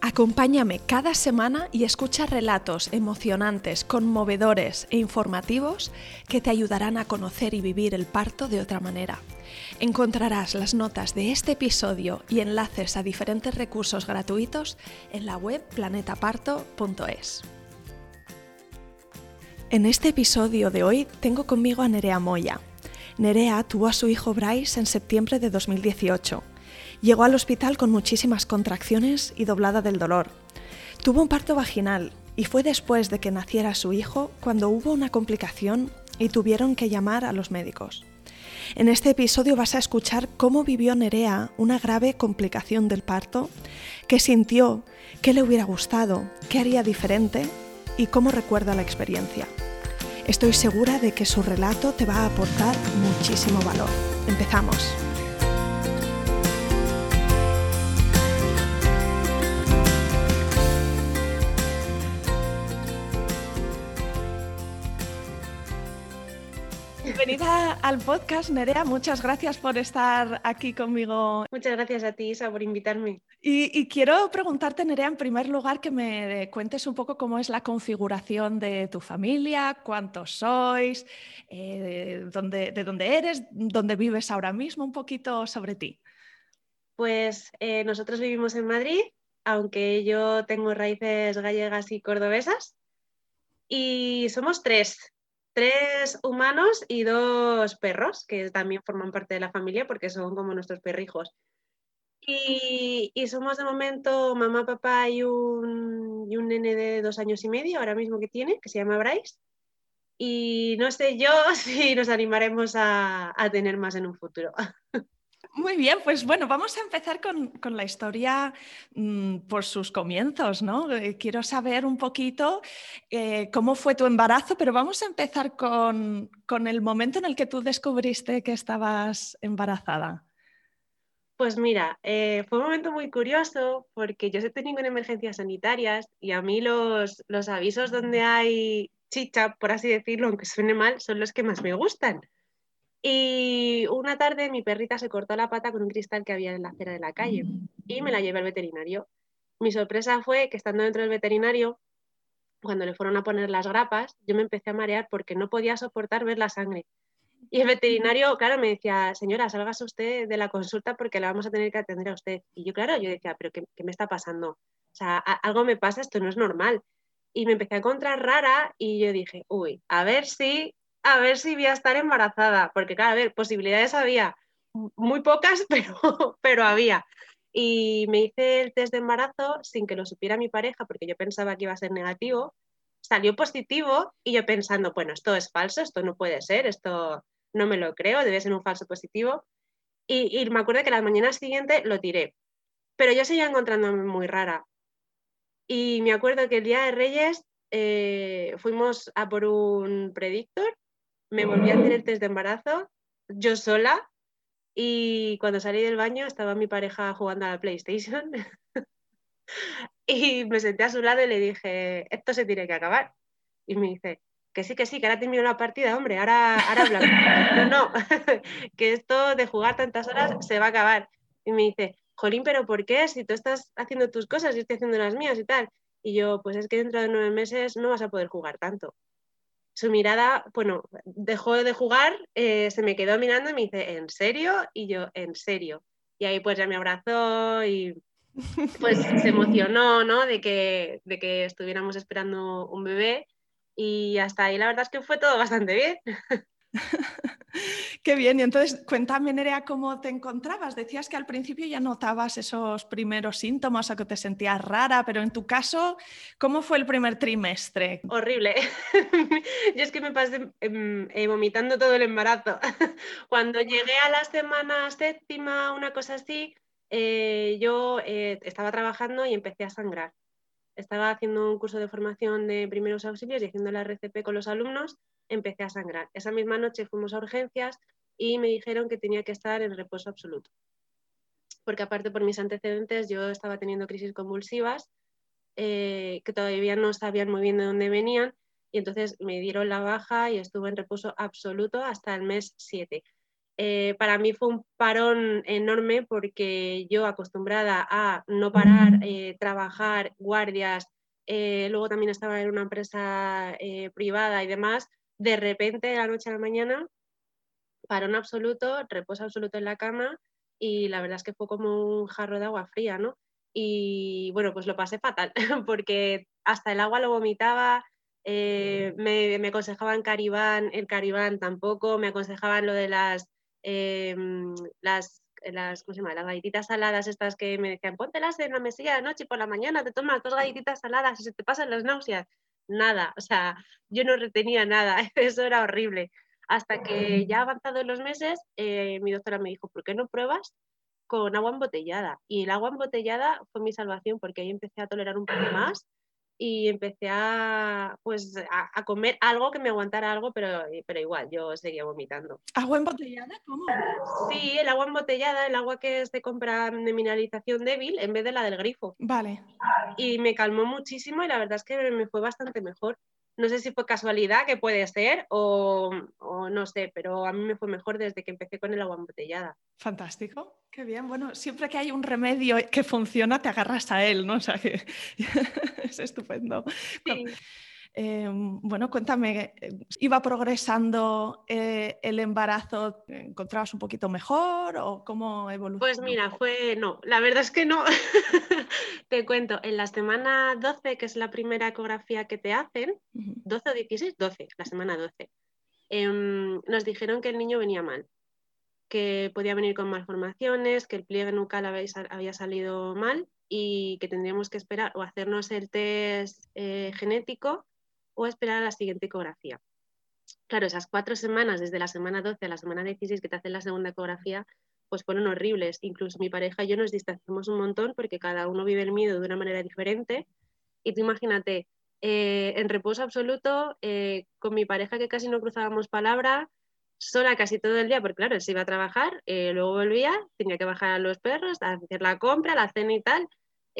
Acompáñame cada semana y escucha relatos emocionantes, conmovedores e informativos que te ayudarán a conocer y vivir el parto de otra manera. Encontrarás las notas de este episodio y enlaces a diferentes recursos gratuitos en la web planetaparto.es. En este episodio de hoy tengo conmigo a Nerea Moya. Nerea tuvo a su hijo Bryce en septiembre de 2018 Llegó al hospital con muchísimas contracciones y doblada del dolor. Tuvo un parto vaginal y fue después de que naciera su hijo cuando hubo una complicación y tuvieron que llamar a los médicos. En este episodio vas a escuchar cómo vivió Nerea una grave complicación del parto, qué sintió, qué le hubiera gustado, qué haría diferente y cómo recuerda la experiencia. Estoy segura de que su relato te va a aportar muchísimo valor. Empezamos. Bienvenida al podcast, Nerea. Muchas gracias por estar aquí conmigo. Muchas gracias a ti, Isa, por invitarme. Y, quiero preguntarte, Nerea, en primer lugar, que me cuentes un poco cómo es la configuración de tu familia, cuántos sois, eh, de dónde eres, dónde vives ahora mismo, un poquito sobre ti. Pues eh, nosotros vivimos en Madrid, aunque yo tengo raíces gallegas y cordobesas. Y somos tres, tres humanos y dos perros, que también forman parte de la familia porque son como nuestros perrijos. Y, somos de momento mamá, papá y un, y un nene de dos años y medio, ahora mismo que tiene, que se llama Bryce. Y no sé yo si nos animaremos a, a tener más en un futuro. Muy bien, pues bueno, vamos a empezar con, la historia mm, por sus comienzos, ¿no? Eh, quiero saber un poquito eh, cómo fue tu embarazo, pero vamos a empezar con, el momento en el que tú descubriste que estabas embarazada. Pues mira, eh, fue un momento muy curioso porque yo he tenido en emergencias sanitarias y a mí los, los avisos donde hay chicha, por así decirlo, aunque suene mal, son los que más me gustan y una tarde mi perrita se cortó la pata con un cristal que había en la acera de la calle y me la llevé al veterinario. Mi sorpresa fue que estando dentro del veterinario, cuando le fueron a poner las grapas, yo me empecé a marear porque no podía soportar ver la sangre. Y el veterinario, claro, me decía, señora, sálgase usted de la consulta porque la vamos a tener que atender a usted. Y yo, claro, yo decía, pero ¿qué, qué me está pasando? O sea, algo me pasa, esto no es normal. Y me empecé a encontrar rara y yo dije, uy, a ver si a ver si voy a estar embarazada, porque claro, a ver, posibilidades había, muy pocas, pero, pero había. Y me hice el test de embarazo sin que lo supiera mi pareja, porque yo pensaba que iba a ser negativo, salió positivo y yo pensando, bueno, esto es falso, esto no puede ser, esto no me lo creo, debe ser un falso positivo. Y, me acuerdo que la mañana siguiente lo tiré, pero yo seguía encontrándome muy rara. Y me acuerdo que el día de Reyes eh, fuimos a por un predictor me volví a hacer el test de embarazo yo sola y cuando salí del baño estaba mi pareja jugando a la PlayStation y me senté a su lado y le dije, esto se tiene que acabar. Y me dice, que sí, que sí, que ahora termino la partida, hombre, ahora, ahora hablamos. no, no, que esto de jugar tantas horas se va a acabar. Y me dice, Jolín, pero ¿por qué? Si tú estás haciendo tus cosas, y estoy haciendo las mías y tal. Y yo, pues es que dentro de nueve meses no vas a poder jugar tanto su mirada, bueno, dejó de jugar, eh, se me quedó mirando y me dice, ¿en serio? Y yo, ¿en serio? Y ahí pues ya me abrazó y pues se emocionó, ¿no? De que, de que estuviéramos esperando un bebé y hasta ahí la verdad es que fue todo bastante bien. Qué bien, y entonces cuéntame, Nerea, cómo te encontrabas. Decías que al principio ya notabas esos primeros síntomas o que te sentías rara, pero en tu caso, ¿cómo fue el primer trimestre? Horrible. Yo es que me pasé em, eh, vomitando todo el embarazo. Cuando llegué a la semana séptima, una cosa así, eh, yo eh, estaba trabajando y empecé a sangrar. Estaba haciendo un curso de formación de primeros auxilios y haciendo la RCP con los alumnos, empecé a sangrar. Esa misma noche fuimos a urgencias y me dijeron que tenía que estar en reposo absoluto. Porque aparte por mis antecedentes yo estaba teniendo crisis convulsivas eh, que todavía no sabían muy bien de dónde venían y entonces me dieron la baja y estuve en reposo absoluto hasta el mes 7. Eh, para mí fue un parón enorme porque yo acostumbrada a no parar, eh, trabajar, guardias, eh, luego también estaba en una empresa privada y demás, de repente de la noche a la mañana, parón absoluto, reposo absoluto en la cama y la verdad es que fue como un jarro de agua fría, ¿no? Y bueno, pues lo pasé fatal porque hasta el agua lo vomitaba, me, me aconsejaban Caribán, el Caribán tampoco, me aconsejaban lo de las Em, las, las, ¿cómo se llama? las galletitas saladas estas que me decían, póntelas en la mesilla de noche y por la mañana te tomas dos galletitas saladas y se te pasan las náuseas. Nada, o sea, yo no retenía nada, eso era horrible. Hasta que ya avanzado los meses, eh, mi doctora me dijo, ¿por qué no pruebas con agua embotellada? Y el agua embotellada fue mi salvación porque ahí empecé a tolerar un poco más y empecé a, pues, a, comer algo que me aguantara algo, pero, pero igual, yo seguía vomitando. ¿Agua embotellada? ¿Cómo? Sí, el agua embotellada, el agua que es de compra de mineralización débil en vez de la del grifo. Vale. Y me calmó muchísimo y la verdad es que me fue bastante mejor. No sé si fue casualidad, que puede ser, o, o, no sé, pero a mí me fue mejor desde que empecé con el agua embotellada. Fantástico, qué bien. Bueno, siempre que hay un remedio que funciona, te agarras a él, ¿no? O sea que es estupendo. Sí. Em, bueno, cuéntame, ¿iba progresando eh, el embarazo? ¿Encontrabas un poquito mejor o cómo evolucionó? Pues mira, fue no, la verdad es que no. te cuento, en la semana 12, que es la primera ecografía que te hacen, 12 o 16, 12, la semana 12, em, nos dijeron que el niño venía mal, que podía venir con malformaciones, que el pliegue nucal había, salido mal y que tendríamos que esperar o hacernos el test eh, genético o esperar a la siguiente ecografía. Claro, esas cuatro semanas, desde la semana 12 a la semana 16 que te hacen la segunda ecografía, pues fueron horribles. Incluso mi pareja y yo nos distanciamos un montón porque cada uno vive el miedo de una manera diferente. Y tú imagínate, eh, en reposo absoluto, eh, con mi pareja que casi no cruzábamos palabra, sola casi todo el día, porque claro, él se iba a trabajar, eh, luego volvía, tenía que bajar a los perros, a hacer la compra, la cena y tal,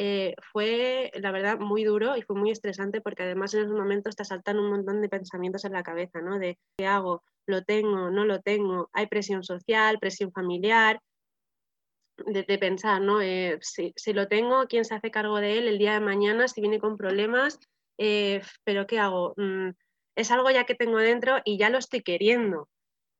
eh, fue, la verdad, muy duro y fue muy estresante porque además en esos momentos te saltan un montón de pensamientos en la cabeza, ¿no? De qué hago, lo tengo, no lo tengo, hay presión social, presión familiar, de, pensar, ¿no? Eh, si, lo tengo, ¿quién se hace cargo de él el día de mañana si viene con problemas? Eh, pero ¿qué hago? Mm, es algo ya que tengo dentro y ya lo estoy queriendo.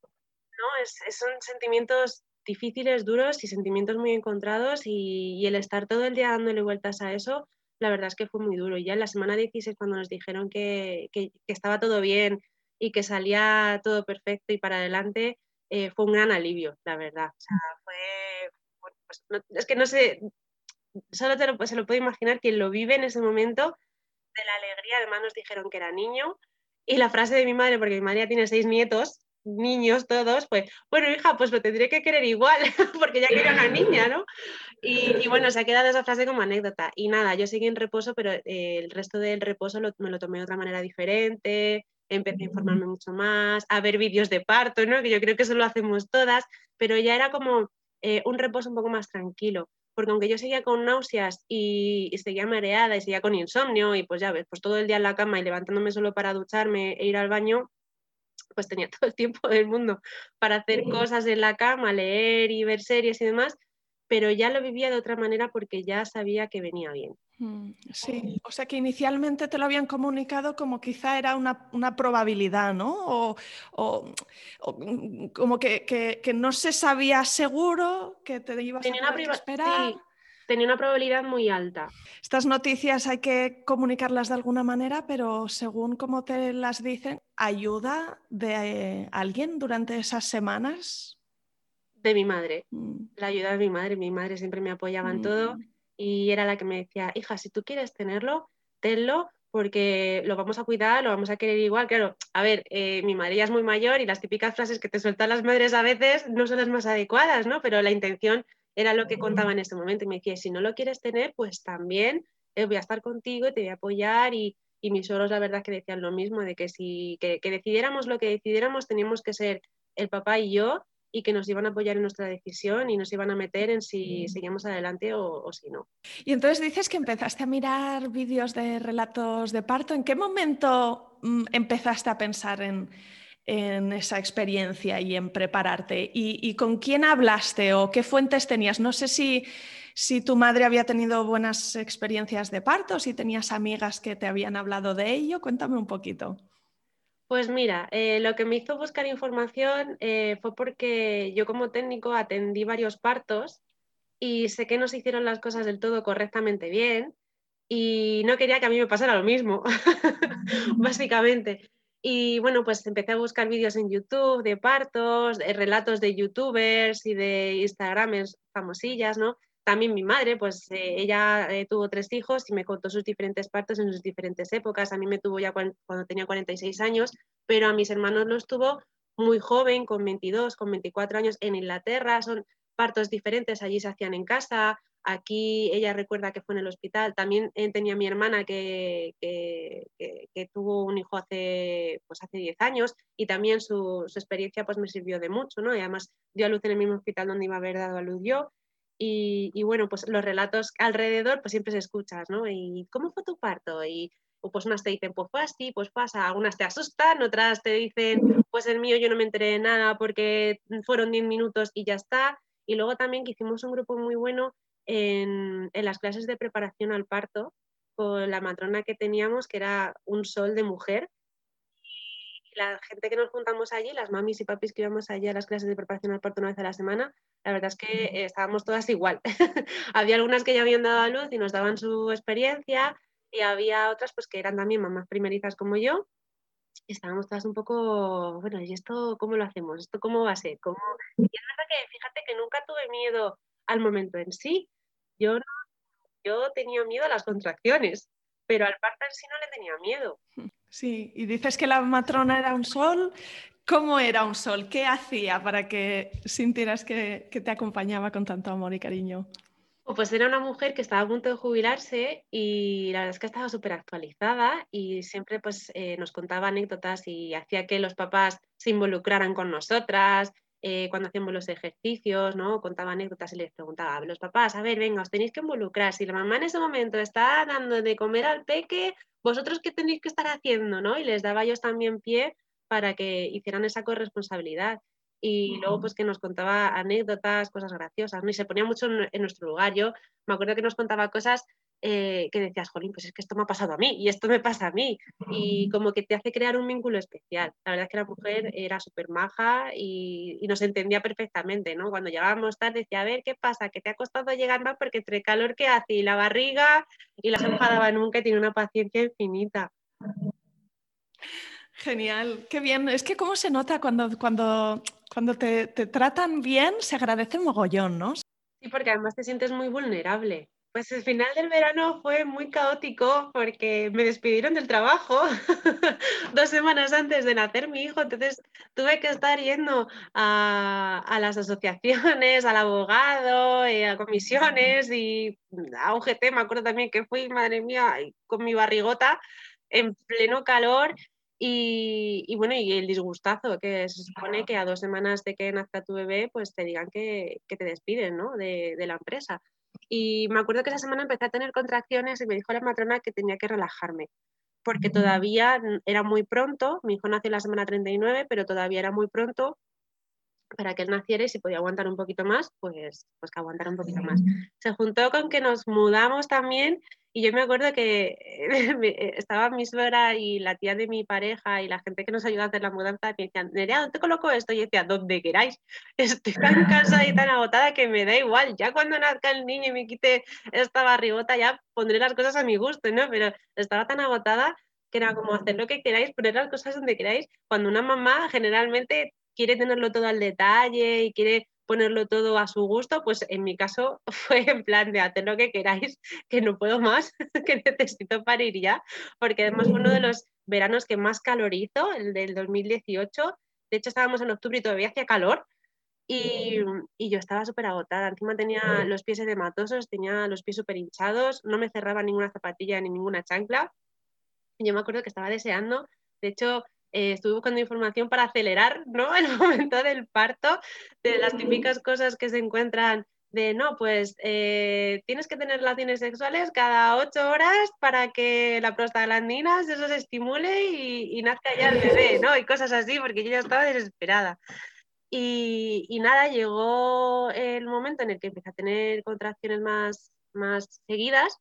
¿no? Son sentimientos difíciles, duros y sentimientos muy encontrados y, el estar todo el día dándole vueltas a eso, la verdad es que fue muy duro. Y ya en la semana 16 cuando nos dijeron que, estaba todo bien y que salía todo perfecto y para adelante, eh, fue un gran alivio, la verdad. O sea, fue, pues, es que no sé, solo te lo, se lo puede imaginar quien lo vive en ese momento de la alegría. Además nos dijeron que era niño y la frase de mi madre, porque mi madre ya tiene seis nietos, niños todos, pues, bueno, hija, pues lo tendré que querer igual, porque ya que era una niña, ¿no? Y, bueno, se ha quedado esa frase como anécdota. Y nada, yo seguí en reposo, pero eh, el resto del reposo me lo tomé de otra manera diferente, empecé a informarme mucho más, a ver vídeos de parto, ¿no? Que yo creo que eso lo hacemos todas, pero ya era como eh, un reposo un poco más tranquilo. Porque aunque yo seguía con náuseas y, y seguía mareada y seguía con insomnio y pues ya ves, pues todo el día en la cama y levantándome solo para ducharme e ir al baño, pues tenía todo el tiempo del mundo para hacer cosas en la cama, leer y ver series y demás, pero ya lo vivía de otra manera porque ya sabía que venía bien. Mm, sí, o sea que inicialmente te lo habían comunicado como quizá era una, probabilidad, ¿no? O, mm, como que, no se sabía seguro que te ibas a tener que esperar tenía una probabilidad muy alta. Estas noticias hay que comunicarlas de alguna manera, pero según como te las dicen, ¿ayuda de alguien durante esas semanas? De mi madre, mm. la ayuda de mi madre. Mi madre siempre me apoyaba en todo mm. y era la que me decía, hija, si tú quieres tenerlo, tenlo porque lo vamos a cuidar, lo vamos a querer igual. Claro, a ver, eh, mi madre ya es muy mayor y las típicas frases que te sueltan las madres a veces no son las más adecuadas, ¿no? Pero la intención era lo que contaba en ese momento y me decía, si no lo quieres tener, pues también eh, voy a estar contigo y te voy a apoyar y, y mis suegros la verdad que decían lo mismo, de que si que, decidiéramos lo que decidiéramos teníamos que ser el papá y yo y que nos iban a apoyar en nuestra decisión y nos iban a meter en si seguíamos adelante o, si no. Y entonces dices que empezaste a mirar vídeos de relatos de parto. ¿En qué momento mm, empezaste a pensar en, esa experiencia y en prepararte? ¿Y, con quién hablaste o qué fuentes tenías? No sé si, si tu madre había tenido buenas experiencias de parto, si tenías amigas que te habían hablado de ello. Cuéntame un poquito. Pues mira, eh, lo que me hizo buscar información eh, fue porque yo como técnico atendí varios partos y sé que no se hicieron las cosas del todo correctamente bien y no quería que a mí me pasara lo mismo, básicamente. Y bueno, pues empecé a buscar vídeos en YouTube de partos, de relatos de youtubers y de instagramers famosillas, ¿no? También mi madre, pues eh, ella eh, tuvo tres hijos y me contó sus diferentes partos en sus diferentes épocas. A mí me tuvo ya cuando, tenía 46 años, pero a mis hermanos los tuvo muy joven, con 22, con 24 años en Inglaterra. Son partos diferentes, allí se hacían en casa. Aquí ella recuerda que fue en el hospital. También eh, tenía mi hermana que, que, tuvo un hijo hace, pues hace 10 años y también su, su, experiencia pues me sirvió de mucho, ¿no? Y además dio a luz en el mismo hospital donde iba a haber dado a luz yo. Y, bueno, pues los relatos alrededor, pues siempre se escuchas, ¿no? ¿Y cómo fue tu parto? Y pues unas te dicen, pues fue así, pues pasa, algunas te asustan, otras te dicen, pues el mío yo no me enteré de nada porque fueron 10 minutos y ya está. Y luego también que hicimos un grupo muy bueno en, en, las clases de preparación al parto con la matrona que teníamos, que era un sol de mujer, la gente que nos juntamos allí, las mamis y papis que íbamos allí a las clases de preparación al parto una vez a la semana, la verdad es que estábamos todas igual. había algunas que ya habían dado a luz y nos daban su experiencia y había otras pues que eran también mamás primerizas como yo. estábamos todas un poco, bueno, ¿y esto cómo lo hacemos? ¿Esto cómo va a ser? ¿Cómo... Y es verdad que fíjate que nunca tuve miedo al momento en sí. Yo, no, yo tenía miedo a las contracciones, pero al parto en sí no le tenía miedo. Sí, y dices que la matrona era un sol. ¿Cómo era un sol? ¿Qué hacía para que sintieras que, te acompañaba con tanto amor y cariño? Pues era una mujer que estaba a punto de jubilarse y la verdad es que estaba súper actualizada y siempre pues, eh, nos contaba anécdotas y hacía que los papás se involucraran con nosotras, eh, cuando hacíamos los ejercicios, ¿no? Contaba anécdotas y les preguntaba a los papás, a ver, venga, os tenéis que involucrar. Si la mamá en ese momento está dando de comer al peque, vosotros qué tenéis que estar haciendo, ¿no? Y les daba ellos también pie para que hicieran esa corresponsabilidad. Y luego, pues que nos contaba anécdotas, cosas graciosas, ¿no? Y se ponía mucho en, nuestro lugar. Yo me acuerdo que nos contaba cosas eh, que decías, jolín, pues es que esto me ha pasado a mí y esto me pasa a mí. Y como que te hace crear un vínculo especial. La verdad es que la mujer era súper maja y, nos entendía perfectamente, ¿no? Cuando llegábamos tarde decía, a ver, ¿qué pasa? Que te ha costado llegar más porque entre el calor que hace y la barriga y la enfadaba nunca y tiene una paciencia infinita. Genial, qué bien. Es que cómo se nota cuando, cuando, cuando te, te tratan bien, se agradece mogollón, ¿no? Sí, porque además te sientes muy vulnerable. Pues el final del verano fue muy caótico porque me despidieron del trabajo dos semanas antes de nacer mi hijo, entonces tuve que estar yendo a, las asociaciones, al abogado, eh, a comisiones y a UGT, me acuerdo también que fui, madre mía, con mi barrigota en pleno calor y, bueno, y el disgustazo, que se supone que a dos semanas de que nazca tu bebé, pues te digan que, te despiden ¿no? de, de la empresa. Y me acuerdo que esa semana empecé a tener contracciones y me dijo la matrona que tenía que relajarme, porque todavía era muy pronto, mi hijo nació la semana 39, pero todavía era muy pronto para que él naciera y si podía aguantar un poquito más, pues, pues que aguantara un poquito más. Se juntó con que nos mudamos también y yo me acuerdo que eh, estaba mi suegra y la tía de mi pareja y la gente que nos ayuda a hacer la mudanza me decían, Nerea, ¿dónde coloco esto? Y yo decía, donde queráis. Estoy tan cansada y tan agotada que me da igual. Ya cuando nazca el niño y me quite esta barrigota, ya pondré las cosas a mi gusto, ¿no? Pero estaba tan agotada que era como hacer lo que queráis, poner las cosas donde queráis. Cuando una mamá generalmente quiere tenerlo todo al detalle y quiere ponerlo todo a su gusto, pues en mi caso fue en plan de hacer lo que queráis, que no puedo más, que necesito parir ya, porque además fue uno de los veranos que más calor hizo, el del 2018. De hecho, estábamos en octubre y todavía hacía calor. Y, y, yo estaba súper agotada. Encima tenía los pies edematosos, tenía los pies súper hinchados, no me cerraba ninguna zapatilla ni ninguna chancla. Yo me acuerdo que estaba deseando, de hecho, eh, estuve buscando información para acelerar ¿no? el momento del parto, de las típicas cosas que se encuentran de no, pues eh, tienes que tener relaciones sexuales cada ocho horas para que la prostaglandina eso se estimule y, y nazca ya el bebé, ¿no? Y cosas así, porque yo ya estaba desesperada. Y, nada, llegó el momento en el que empecé a tener contracciones más, más seguidas.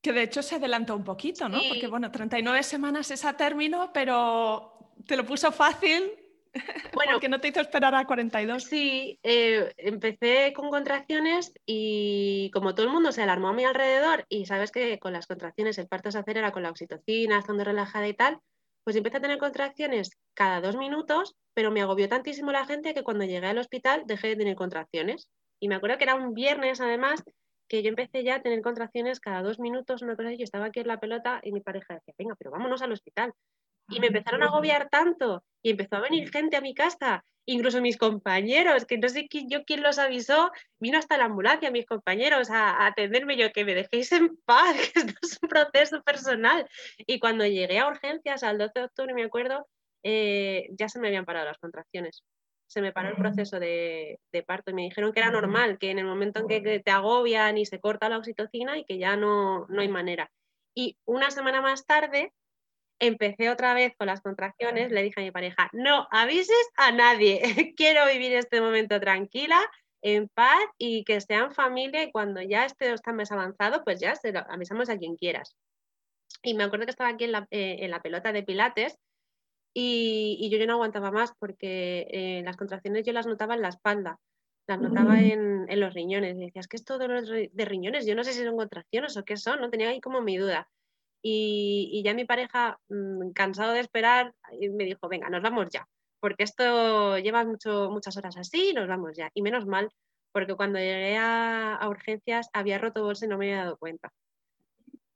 Que de hecho se adelantó un poquito, ¿no? Porque bueno, 39 semanas es a término, pero te lo puso fácil bueno, porque no te hizo esperar a 42. Sí, eh, empecé con contracciones y como todo el mundo se alarmó a mi alrededor y sabes que con las contracciones el parto se acelera con la oxitocina, estando relajada y tal, pues empecé a tener contracciones cada dos minutos, pero me agobió tantísimo la gente que cuando llegué al hospital dejé de tener contracciones. Y me acuerdo que era un viernes además que yo empecé ya a tener contracciones cada dos minutos, una cosa y yo estaba aquí en la pelota y mi pareja decía, venga, pero vámonos al hospital. Y me empezaron a agobiar tanto y empezó a venir gente a mi casa, incluso mis compañeros, que no sé quién, yo quién los avisó, vino hasta la ambulancia mis compañeros a, atenderme yo, que me dejéis en paz, que esto es un proceso personal. Y cuando llegué a urgencias al 12 de octubre, me acuerdo, eh, ya se me habían parado las contracciones. Se me paró el proceso de, de, parto y me dijeron que era normal, que en el momento en que te agobian y se corta la oxitocina y que ya no, no hay manera. Y una semana más tarde empecé otra vez con las contracciones, le dije a mi pareja, no avises a nadie, quiero vivir este momento tranquila, en paz y que sean familia y cuando ya esté está más avanzado, pues ya se lo avisamos a quien quieras. Y me acuerdo que estaba aquí en la, eh, pelota de pilates y, yo, no aguantaba más porque eh, las contracciones yo las notaba en la espalda, las notaba en, los riñones. Y decía, es que esto de, de riñones, yo no sé si son contracciones o qué son, no tenía ahí como mi duda. Y, ya mi pareja, mm, cansado de esperar, me dijo, venga, nos vamos ya, porque esto lleva mucho, muchas horas así, nos vamos ya. Y menos mal, porque cuando llegué a, urgencias había roto bolsa y no me había dado cuenta.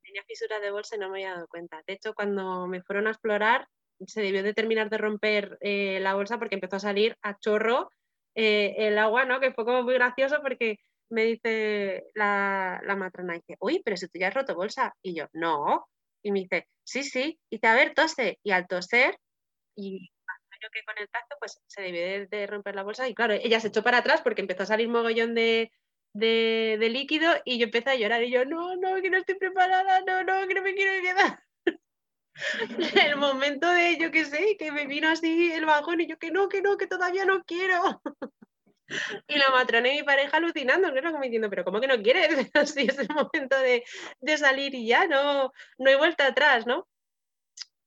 Tenía fisura de bolsa y no me había dado cuenta. De hecho, cuando me fueron a explorar, se debió de terminar de romper eh, la bolsa porque empezó a salir a chorro eh, el agua, ¿no? Que fue como muy gracioso porque me dice la, la matrona, dice, uy, pero si tú ya has roto bolsa. Y yo, no, y me dice, sí, sí, y dice, a ver, tose. Y al toser, y yo que con el tacto, pues se debió de, romper la bolsa. Y claro, ella se echó para atrás porque empezó a salir mogollón de, de, líquido y yo empecé a llorar. Y yo, no, no, que no estoy preparada, no, no, que no me quiero quedar. el momento de, yo qué sé, que me vino así el bajón y yo que no, que no, que todavía no quiero. Y la matrona y mi pareja alucinando, claro, como diciendo, pero ¿cómo que no quieres? Si es el momento de, salir y ya, no, no hay vuelta atrás, ¿no?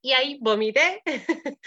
Y ahí vomité.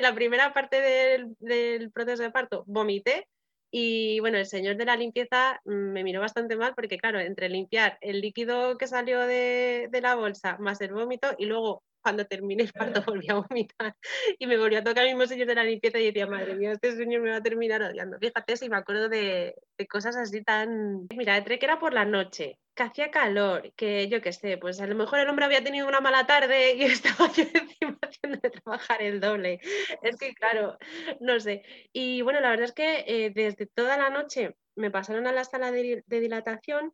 la primera parte del, proceso de parto, vomité. Y bueno, el señor de la limpieza mm, me miró bastante mal porque, claro, entre limpiar el líquido que salió de, de la bolsa más el vómito y luego cuando terminé el parto volví a vomitar y me volvió a tocar el mismo señor de la limpieza y decía, madre mía, este señor me va a terminar odiando. Fíjate si me acuerdo de, de cosas así tan... Mira, entre que era por la noche, que hacía calor, que yo qué sé, pues a lo mejor el hombre había tenido una mala tarde y estaba yo encima haciendo de trabajar el doble. Es que claro, no sé. Y bueno, la verdad es que eh, desde toda la noche me pasaron a la sala de, de dilatación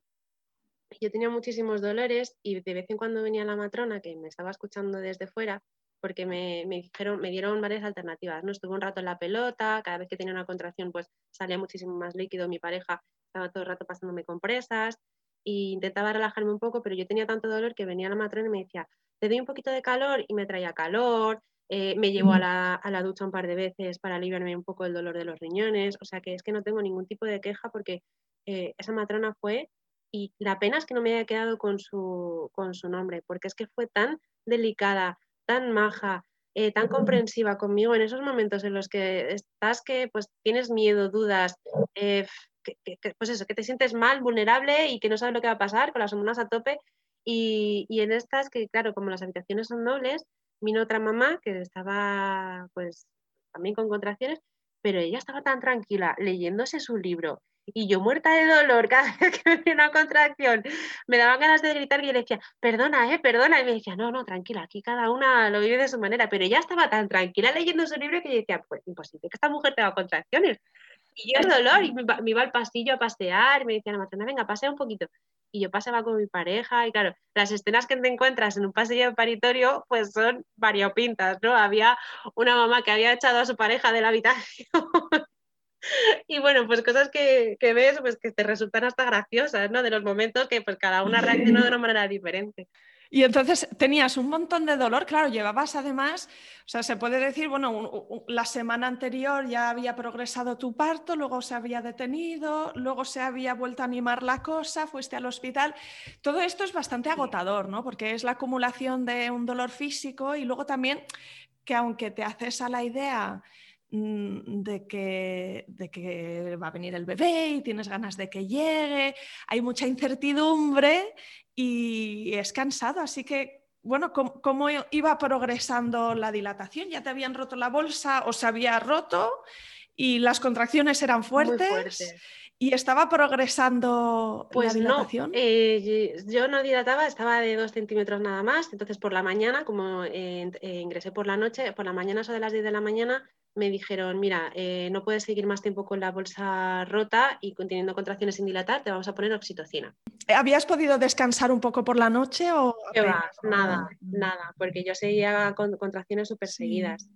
yo tenía muchísimos dolores y de vez en cuando venía la matrona que me estaba escuchando desde fuera porque me, dijeron, me dieron varias alternativas, ¿no? Estuve un rato en la pelota, cada vez que tenía una contracción pues salía muchísimo más líquido, mi pareja estaba todo el rato pasándome compresas e intentaba relajarme un poco, pero yo tenía tanto dolor que venía la matrona y me decía, te doy un poquito de calor y me traía calor, eh, me llevó a la, ducha un par de veces para aliviarme un poco el dolor de los riñones, o sea que es que no tengo ningún tipo de queja porque eh, esa matrona fue y la pena es que no me haya quedado con su, con su nombre, porque es que fue tan delicada, tan maja, eh, tan comprensiva conmigo en esos momentos en los que estás que pues tienes miedo, dudas, eh, que, pues eso, que te sientes mal, vulnerable y que no sabes lo que va a pasar con las hormonas a tope. Y, y en estas que, claro, como las habitaciones son dobles, vino otra mamá que estaba pues también con contracciones, pero ella estaba tan tranquila leyéndose su libro y yo muerta de dolor cada vez que me venía una contracción, me daban ganas de gritar y yo le decía, perdona, eh, perdona, y me decía, no, no, tranquila, aquí cada una lo vive de su manera, pero ella estaba tan tranquila leyendo su libro que yo decía, pues imposible que esta mujer tenga contracciones. Y yo el dolor, y me, iba al pasillo a pasear, y me decía matrona, venga, pasea un poquito. Y yo pasaba con mi pareja, y claro, las escenas que te encuentras en un pasillo de paritorio, pues son variopintas, ¿no? Había una mamá que había echado a su pareja de la habitación. y bueno, pues cosas que, que, ves, pues que te resultan hasta graciosas, ¿no? De los momentos que pues cada una reaccionó de una manera diferente. Y entonces tenías un montón de dolor, claro, llevabas además, o sea, se puede decir, bueno, la semana anterior ya había progresado tu parto, luego se había detenido, luego se había vuelto a animar la cosa, fuiste al hospital. Todo esto es bastante agotador, ¿no? Porque es la acumulación de un dolor físico y luego también que aunque te haces a la idea de que, de que, va a venir el bebé y tienes ganas de que llegue, hay mucha incertidumbre y es cansado, así que, bueno, ¿cómo, iba progresando la dilatación? ¿Ya te habían roto la bolsa o se había roto y las contracciones eran fuertes? ¿Y estaba progresando pues la dilatación? No, eh, yo no dilataba, estaba de dos centímetros nada más. Entonces, por la mañana, como eh, eh, ingresé por la noche, por la mañana, eso de las 10 de la mañana, me dijeron, mira, eh, no puedes seguir más tiempo con la bolsa rota y teniendo contracciones sin dilatar, te vamos a poner oxitocina. ¿Habías podido descansar un poco por la noche o...? Nada, nada, porque yo seguía con contracciones súper seguidas.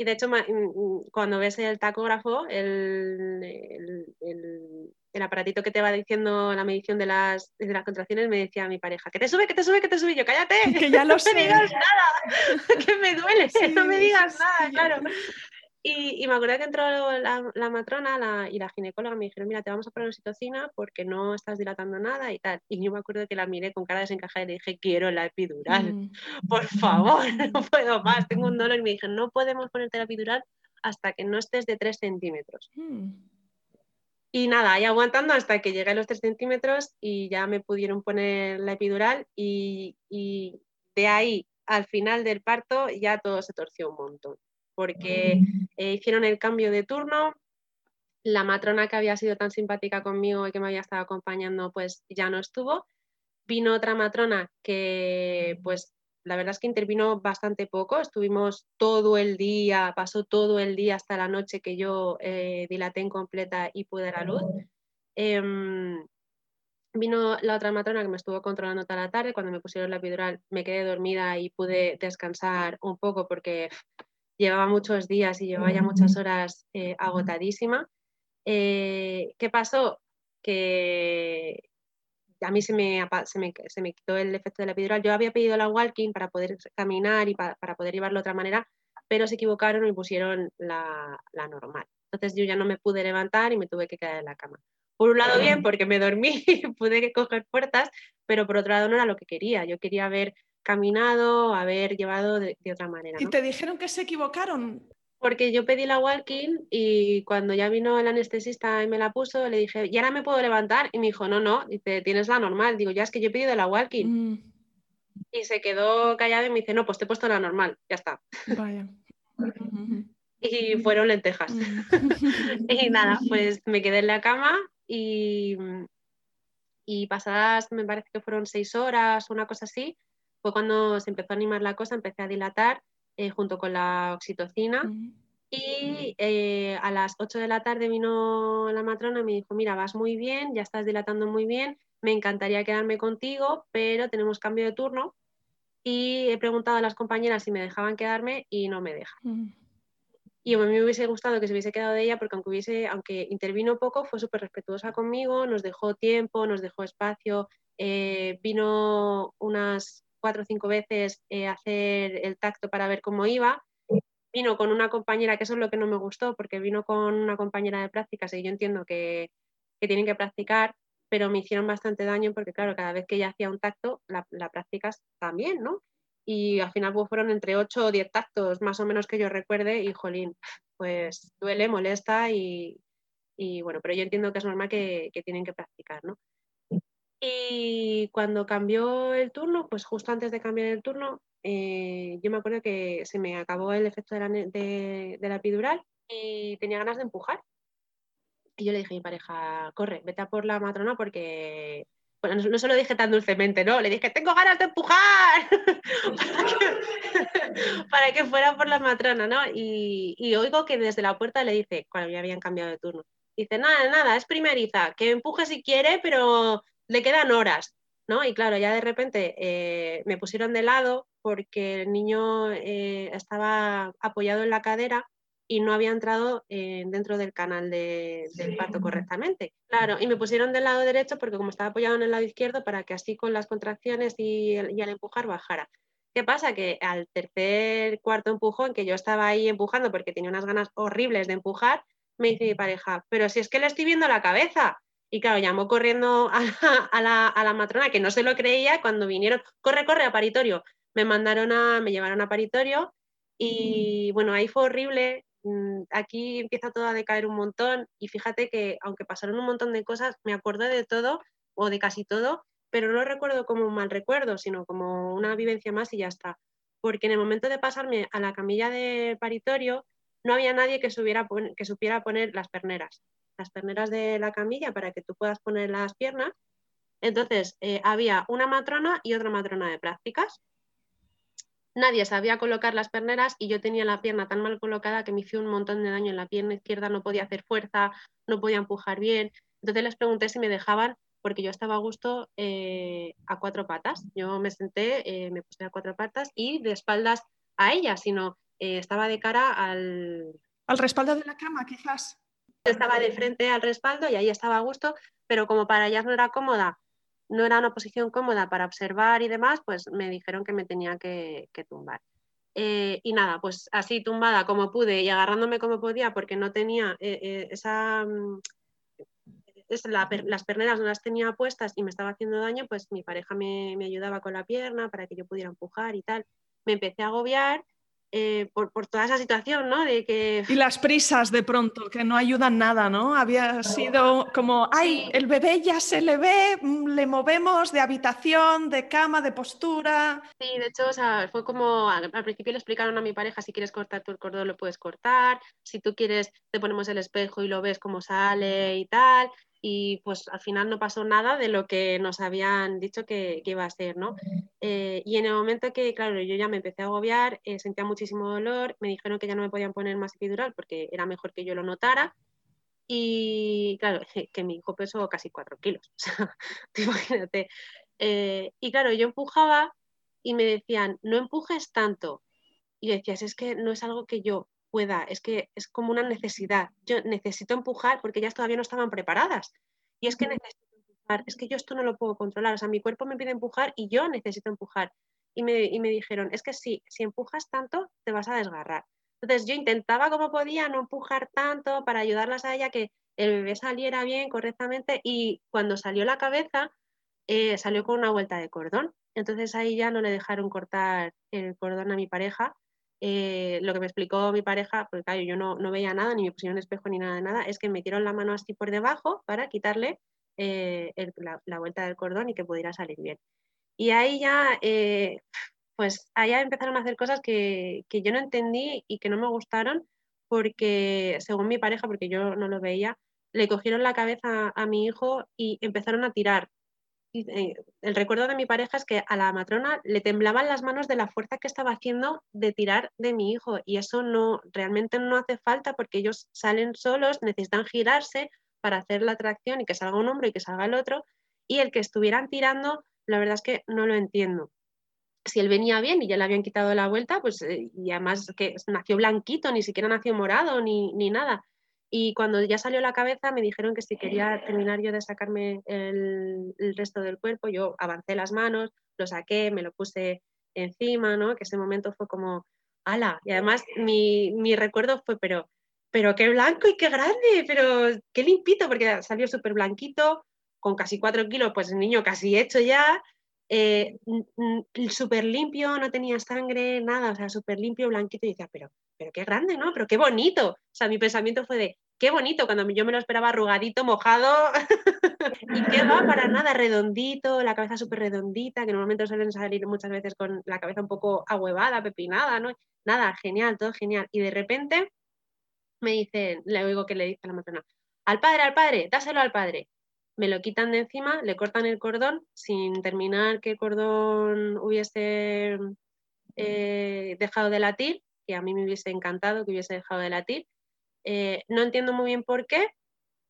Y de hecho, mm, mm, cuando ves el tacógrafo, el, el, aparatito que te va diciendo la medición de las, de las contracciones, me decía mi pareja, que te sube, que te sube, que te sube. yo, cállate, que ya lo no sé. me digas nada, que me duele, no me digas nada, claro. Y, me acuerdo que entró la, matrona y la ginecóloga me dijeron, mira, te vamos a poner oxitocina porque no estás dilatando nada y tal. Y yo me acuerdo que la miré con cara desencajada y le dije, quiero la epidural, mm. por favor, no puedo más, tengo un dolor. Y me dijeron, no podemos ponerte la epidural hasta que no estés de 3 centímetros. Mm. Y nada, ahí aguantando hasta que llegué a los 3 centímetros y ya me pudieron poner la epidural y, y de ahí al final del parto ya todo se torció un montón porque eh, hicieron el cambio de turno, la matrona que había sido tan simpática conmigo y que me había estado acompañando, pues ya no estuvo. Vino otra matrona que, pues, la verdad es que intervino bastante poco. Estuvimos todo el día, pasó todo el día hasta la noche que yo eh, dilaté en completa y pude dar luz. Em, vino la otra matrona que me estuvo controlando toda la tarde. Cuando me pusieron la epidural me quedé dormida y pude descansar un poco porque llevaba muchos días y llevaba ya muchas horas eh, agotadísima. Eh, ¿Qué pasó? Que a mí se me, se me, quitó el efecto de la epidural. Yo había pedido la walking para poder caminar y para, poder llevarlo de otra manera, pero se equivocaron y pusieron la, la, normal. Entonces yo ya no me pude levantar y me tuve que quedar en la cama. Por un lado bien, porque me dormí y pude coger puertas, pero por otro lado no era lo que quería. Yo quería ver caminado, haber llevado de, otra manera. ¿Y te dijeron que se equivocaron? Porque yo pedí la walking y cuando ya vino el anestesista y me la puso, le dije, ¿y ahora me puedo levantar? Y me dijo, no, no, dice, tienes la normal. Digo, ya es que yo he pedido la walking. Mm. Y se quedó callado y me dice, no, pues te he puesto la normal, ya está. Vaya. y fueron lentejas. Mm. y nada, pues me quedé en la cama y, y pasadas, me parece que fueron seis horas, una cosa así, fue cuando se empezó a animar la cosa, empecé a dilatar eh, junto con la oxitocina. Y eh, a las 8 de la tarde vino la matrona y me dijo, mira, vas muy bien, ya estás dilatando muy bien, me encantaría quedarme contigo, pero tenemos cambio de turno. Y he preguntado a las compañeras si me dejaban quedarme y no me dejan. Y a mí me hubiese gustado que se hubiese quedado de ella porque aunque, hubiese, aunque intervino poco, fue súper respetuosa conmigo, nos dejó tiempo, nos dejó espacio, eh, vino unas cuatro o cinco veces eh, hacer el tacto para ver cómo iba. Vino con una compañera, que eso es lo que no me gustó, porque vino con una compañera de prácticas y yo entiendo que, que tienen que practicar, pero me hicieron bastante daño porque, claro, cada vez que ella hacía un tacto, la, la practicas también, ¿no? Y al final pues, fueron entre 8 o 10 tactos, más o menos que yo recuerde, y jolín, pues duele, molesta y, y bueno, pero yo entiendo que es normal que, que tienen que practicar, ¿no? Y cuando cambió el turno, pues justo antes de cambiar el turno, eh, yo me acuerdo que se me acabó el efecto de la, de, epidural y tenía ganas de empujar. Y yo le dije a mi pareja, corre, vete por la matrona porque... Bueno, no, se lo dije tan dulcemente, ¿no? Le dije, tengo ganas de empujar para, que, fuera por la matrona, ¿no? Y, y, oigo que desde la puerta le dice, cuando ya habían cambiado de turno, Dice, nada, nada, es primeriza, que empuje si quiere, pero le quedan horas, ¿no? Y claro, ya de repente eh, me pusieron de lado porque el niño eh, estaba apoyado en la cadera y no había entrado eh, dentro del canal del parto correctamente. Claro, y me pusieron del lado derecho porque como estaba apoyado en el lado izquierdo para que así con las contracciones y, y al empujar bajara. ¿Qué pasa? Que al tercer, cuarto empujón, que yo estaba ahí empujando porque tenía unas ganas horribles de empujar, me dice mi pareja, pero si es que le estoy viendo la cabeza. Y claro, llamó corriendo a la, a la, matrona, que no se lo creía, cuando vinieron, corre, corre a paritorio. Me mandaron a, me llevaron a paritorio y bueno, ahí fue horrible, Mm, aquí empieza todo a decaer un montón y fíjate que aunque pasaron un montón de cosas, me acuerdo de todo o de casi todo, pero no lo recuerdo como un mal recuerdo, sino como una vivencia más y ya está. Porque en el momento de pasarme a la camilla de paritorio, no había nadie que, que supiera poner las perneras, las perneras de la camilla para que tú puedas poner las piernas. Entonces, eh, había una matrona y otra matrona de prácticas nadie sabía colocar las perneras y yo tenía la pierna tan mal colocada que me hizo un montón de daño en la pierna izquierda, no podía hacer fuerza, no podía empujar bien. Entonces les pregunté si me dejaban porque yo estaba a gusto eh, a cuatro patas. Yo me senté, eh, me puse a cuatro patas y de espaldas a ella, sino estaba de cara al... Al respaldo de la cama, quizás. Estaba de frente al respaldo y ahí estaba a gusto, pero como para ellas no era cómoda no era una posición cómoda para observar y demás, pues me dijeron que me tenía que, tumbar. Eh, y nada, pues así tumbada como pude y agarrándome como podía porque no tenía eh, eh, esa... Mm, las perneras no las tenía puestas y me estaba haciendo daño, pues mi pareja me, me ayudaba con la pierna para que yo pudiera empujar y tal. Me empecé a agobiar eh, por, toda esa situación, ¿no? De que... Y las prisas de pronto, que no ayudan nada, ¿no? Había sido como, ay, el bebé ya se le ve, mm, le movemos de habitación, de cama, de postura. Sí, de hecho, o sea, fue como, al, principio le explicaron a mi pareja, si quieres cortar tu cordón lo puedes cortar, si tú quieres te ponemos el espejo y lo ves cómo sale y tal y pues al final no pasó nada de lo que nos habían dicho que, iba a ser, ¿no? Eh, y en el momento que, claro, yo ya me empecé a agobiar, eh, sentía muchísimo dolor, me dijeron que ya no me podían poner más epidural porque era mejor que yo lo notara. Y claro, que mi hijo pesó casi cuatro kilos, o sea, imagínate. Eh, y claro, yo empujaba y me decían, no empujes tanto. Y decías, es que no es algo que yo pueda, es que es como una necesidad. Yo necesito empujar porque ellas todavía no estaban preparadas. Y es que necesito empujar, es que yo esto no lo puedo controlar, o sea, mi cuerpo me pide empujar y yo necesito empujar. Y me, y me dijeron, es que sí, si empujas tanto, te vas a desgarrar. Entonces yo intentaba como podía no empujar tanto para ayudarlas a ella que el bebé saliera bien, correctamente, y cuando salió la cabeza, eh, salió con una vuelta de cordón. Entonces ahí ya no le dejaron cortar el cordón a mi pareja eh, lo que me explicó mi pareja, porque yo no, veía nada, ni me pusieron espejo ni nada de nada, es que metieron la mano así por debajo para quitarle eh, la, vuelta del cordón y que pudiera salir bien. Y ahí ya, eh, pues allá empezaron a hacer cosas que, yo no entendí y que no me gustaron, porque según mi pareja, porque yo no lo veía, le cogieron la cabeza a mi hijo y empezaron a tirar el recuerdo de mi pareja es que a la matrona le temblaban las manos de la fuerza que estaba haciendo de tirar de mi hijo y eso no realmente no hace falta porque ellos salen solos, necesitan girarse para hacer la tracción y que salga un hombro y que salga el otro y el que estuvieran tirando, la verdad es que no lo entiendo. Si él venía bien y ya le habían quitado la vuelta, pues eh, y además que nació blanquito, ni siquiera nació morado ni, ni nada. Y cuando ya salió la cabeza me dijeron que si quería terminar yo de sacarme el, resto del cuerpo, yo avancé las manos, lo saqué, me lo puse encima, ¿no? Que ese momento fue como, ala. Y además mi, mi recuerdo fue, pero, pero qué blanco y qué grande, pero qué limpito, porque salió súper blanquito, con casi cuatro kilos, pues el niño casi hecho ya, eh, súper limpio, no tenía sangre, nada, o sea, súper limpio, blanquito, y decía, pero pero qué grande, ¿no? Pero qué bonito. O sea, mi pensamiento fue de, qué bonito, cuando yo me lo esperaba arrugadito, mojado, y qué va para nada, redondito, la cabeza súper redondita, que normalmente suelen salir muchas veces con la cabeza un poco ahuevada, pepinada, ¿no? Nada, genial, todo genial. Y de repente me dicen, le oigo que le dice a la matrona, al padre, al padre, dáselo al padre. Me lo quitan de encima, le cortan el cordón, sin terminar que el cordón hubiese eh, dejado de latir, que a mí me hubiese encantado que hubiese dejado de latir. Eh, no entiendo muy bien por qué,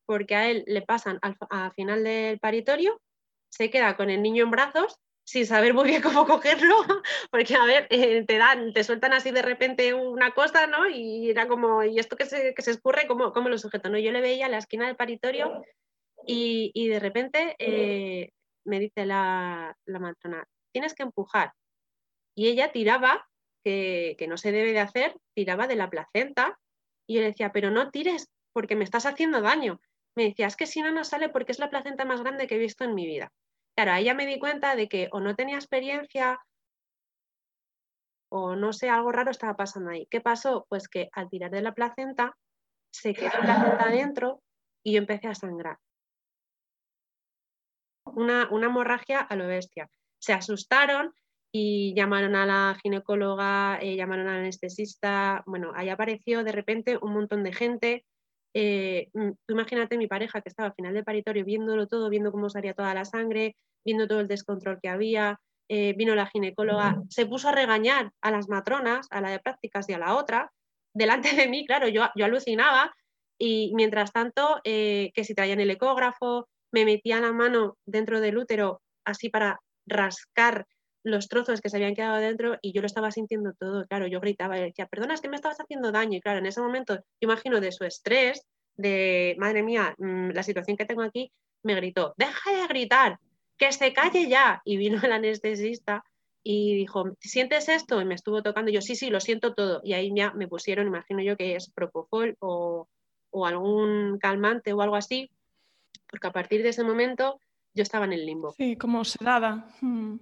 porque a él le pasan al final del paritorio, se queda con el niño en brazos sin saber muy bien cómo cogerlo, porque a ver, eh, te dan, te sueltan así de repente una cosa, ¿no? Y era como, ¿y esto que se, que se escurre? ¿Cómo, ¿Cómo, lo sujeto? ¿no? Yo le veía a la esquina del paritorio y, y de repente eh, me dice la, la matrona, tienes que empujar. Y ella tiraba, que, no se debe de hacer, tiraba de la placenta y yo le decía, pero no tires porque me estás haciendo daño. Me decía, es que si no, no sale porque es la placenta más grande que he visto en mi vida. Claro, ahí ya me di cuenta de que o no tenía experiencia o no sé, algo raro estaba pasando ahí. ¿Qué pasó? Pues que al tirar de la placenta se quedó la placenta adentro y yo empecé a sangrar. Una, una hemorragia a lo bestia. Se asustaron y llamaron a la ginecóloga, eh, llamaron al anestesista. Bueno, ahí apareció de repente un montón de gente. Eh, mm, imagínate mi pareja que estaba al final del paritorio viéndolo todo, viendo cómo salía toda la sangre, viendo todo el descontrol que había. Eh, vino la ginecóloga, se puso a regañar a las matronas, a la de prácticas y a la otra, delante de mí, claro, yo, yo alucinaba. Y mientras tanto, que si traían el ecógrafo, me metían la mano dentro del útero así para rascar los trozos que se habían quedado dentro y yo lo estaba sintiendo todo. Claro, yo gritaba y decía, perdona, es que me estabas haciendo daño. Y claro, en ese momento, imagino de su estrés, de, madre mía, mm, la situación que tengo aquí, me gritó, deja de gritar, que se calle ya. Y vino el anestesista y dijo, ¿sientes esto? Y me estuvo tocando. Y yo, sí, sí, lo siento todo. Y ahí ya me pusieron, imagino yo que es propofol o, o algún calmante o algo así, porque a partir de ese momento yo estaba en el limbo. Sí, como sedada. Mm,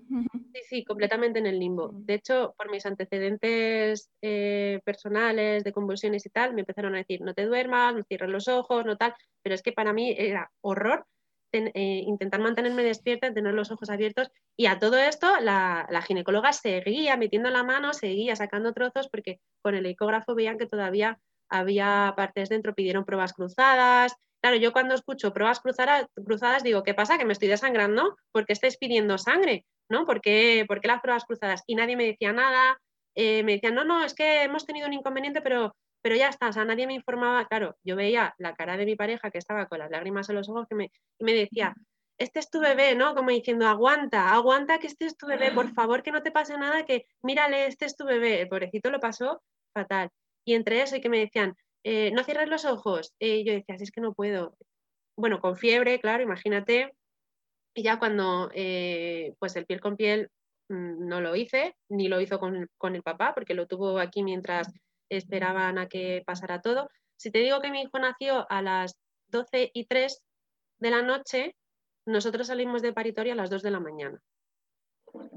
sí, sí, completamente en el limbo. Mm. De hecho, por mis antecedentes eh, personales de convulsiones y tal, me empezaron a decir, no te duermas, no cierres los ojos, no tal, pero es que para mí era horror eh, intentar mantenerme despierta, tener los ojos abiertos y a todo esto la, la, ginecóloga seguía metiendo la mano, seguía sacando trozos porque con el ecógrafo veían que todavía había partes dentro, pidieron pruebas cruzadas, Claro, yo cuando escucho pruebas cruzadas, cruzadas digo, ¿qué pasa? ¿Que me estoy desangrando? ¿Por qué estáis pidiendo sangre? ¿No? ¿Por qué, las pruebas cruzadas? Y nadie me decía nada. Eh, me decían, no, no, es que hemos tenido un inconveniente, pero, pero ya está. O sea, nadie me informaba. Claro, yo veía la cara de mi pareja que estaba con las lágrimas en los ojos que me, y me decía, este es tu bebé, ¿no? Como diciendo, aguanta, aguanta que este es tu bebé, por favor, que no te pase nada, que mírale, este es tu bebé. El pobrecito lo pasó fatal. Y entre eso y que me decían, eh, no cierres los ojos. Y yo decía, es que no puedo. Bueno, con fiebre, claro, imagínate. Y ya cuando, eh, pues el piel con piel mm, no lo hice, ni lo hizo con, con, el papá, porque lo tuvo aquí mientras esperaban a que pasara todo. Si te digo que mi hijo nació a las 12 y 3 de la noche, nosotros salimos de paritorio a las 2 de la mañana,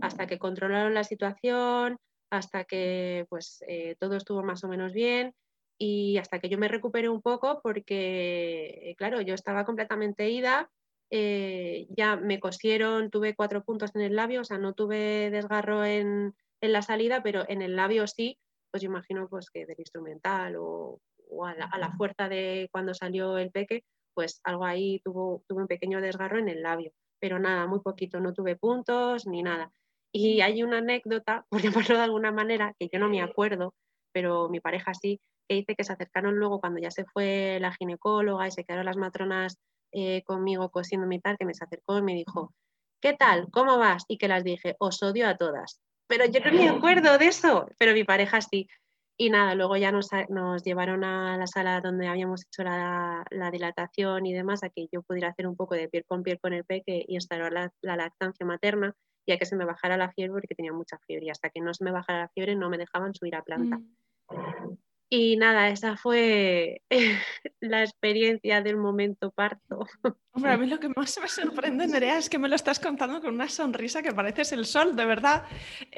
hasta que controlaron la situación, hasta que pues eh, todo estuvo más o menos bien y hasta que yo me recuperé un poco porque, claro, yo estaba completamente ida, eh, ya me cosieron, tuve cuatro puntos en el labio, o sea, no tuve desgarro en, en la salida, pero en el labio sí, pues yo imagino pues que del instrumental o, o a, la, a, la, fuerza de cuando salió el peque, pues algo ahí tuvo, tuvo un pequeño desgarro en el labio, pero nada, muy poquito, no tuve puntos ni nada. Y hay una anécdota, por llamarlo de alguna manera, que yo no me acuerdo, pero mi pareja sí, que dice que se acercaron luego cuando ya se fue la ginecóloga y se quedaron las matronas eh, conmigo cosiendo mi tal, que me se acercó y me dijo, ¿qué tal? ¿Cómo vas? Y que las dije, os odio a todas. Pero yo no me acuerdo de eso, pero mi pareja sí. Y nada, luego ya nos, nos llevaron a la sala donde habíamos hecho la, la, dilatación y demás, a que yo pudiera hacer un poco de piel con piel con el peque y instalar la, la lactancia materna y a que se me bajara la fiebre porque tenía mucha fiebre. Y hasta que no se me bajara la fiebre no me dejaban subir a planta. Mm. Y nada, esa fue la experiencia del momento parto. Hombre, a mí lo que más me sorprende, Nerea, es que me lo estás contando con una sonrisa que pareces el sol, de verdad.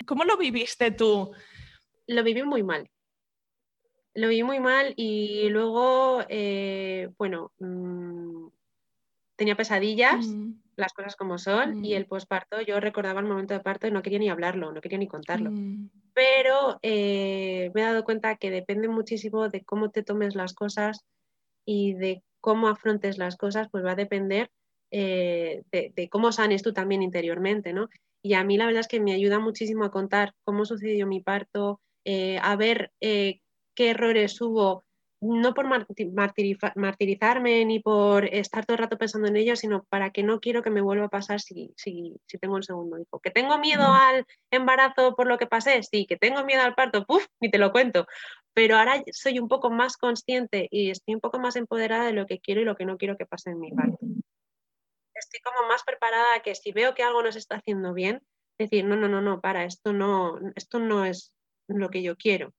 ¿Cómo lo viviste tú? Lo viví muy mal. Lo viví muy mal y luego, eh, bueno, mmm, tenía pesadillas, mm. Las cosas como son, mm. y el posparto, yo recordaba el momento de parto y no quería ni hablarlo, no quería ni contarlo. Mm. Pero eh, me he dado cuenta que depende muchísimo de cómo te tomes las cosas y de cómo afrontes las cosas, pues va a depender eh, de, de, cómo sanes tú también interiormente, ¿no? Y a mí la verdad es que me ayuda muchísimo a contar cómo sucedió mi parto, eh, a ver qué errores hubo no por martirizarme ni por estar todo el rato pensando en ello, sino para que no quiero que me vuelva a pasar si, si, si tengo un segundo hijo. ¿Que tengo miedo al embarazo por lo que pasé? Sí, que tengo miedo al parto, ¡puf! Ni te lo cuento. Pero ahora soy un poco más consciente y estoy un poco más empoderada de lo que quiero y lo que no quiero que pase en mi parto. Estoy como más preparada a que si veo que algo no se está haciendo bien, decir, no, no, no, no, para, esto no, esto no es lo que yo quiero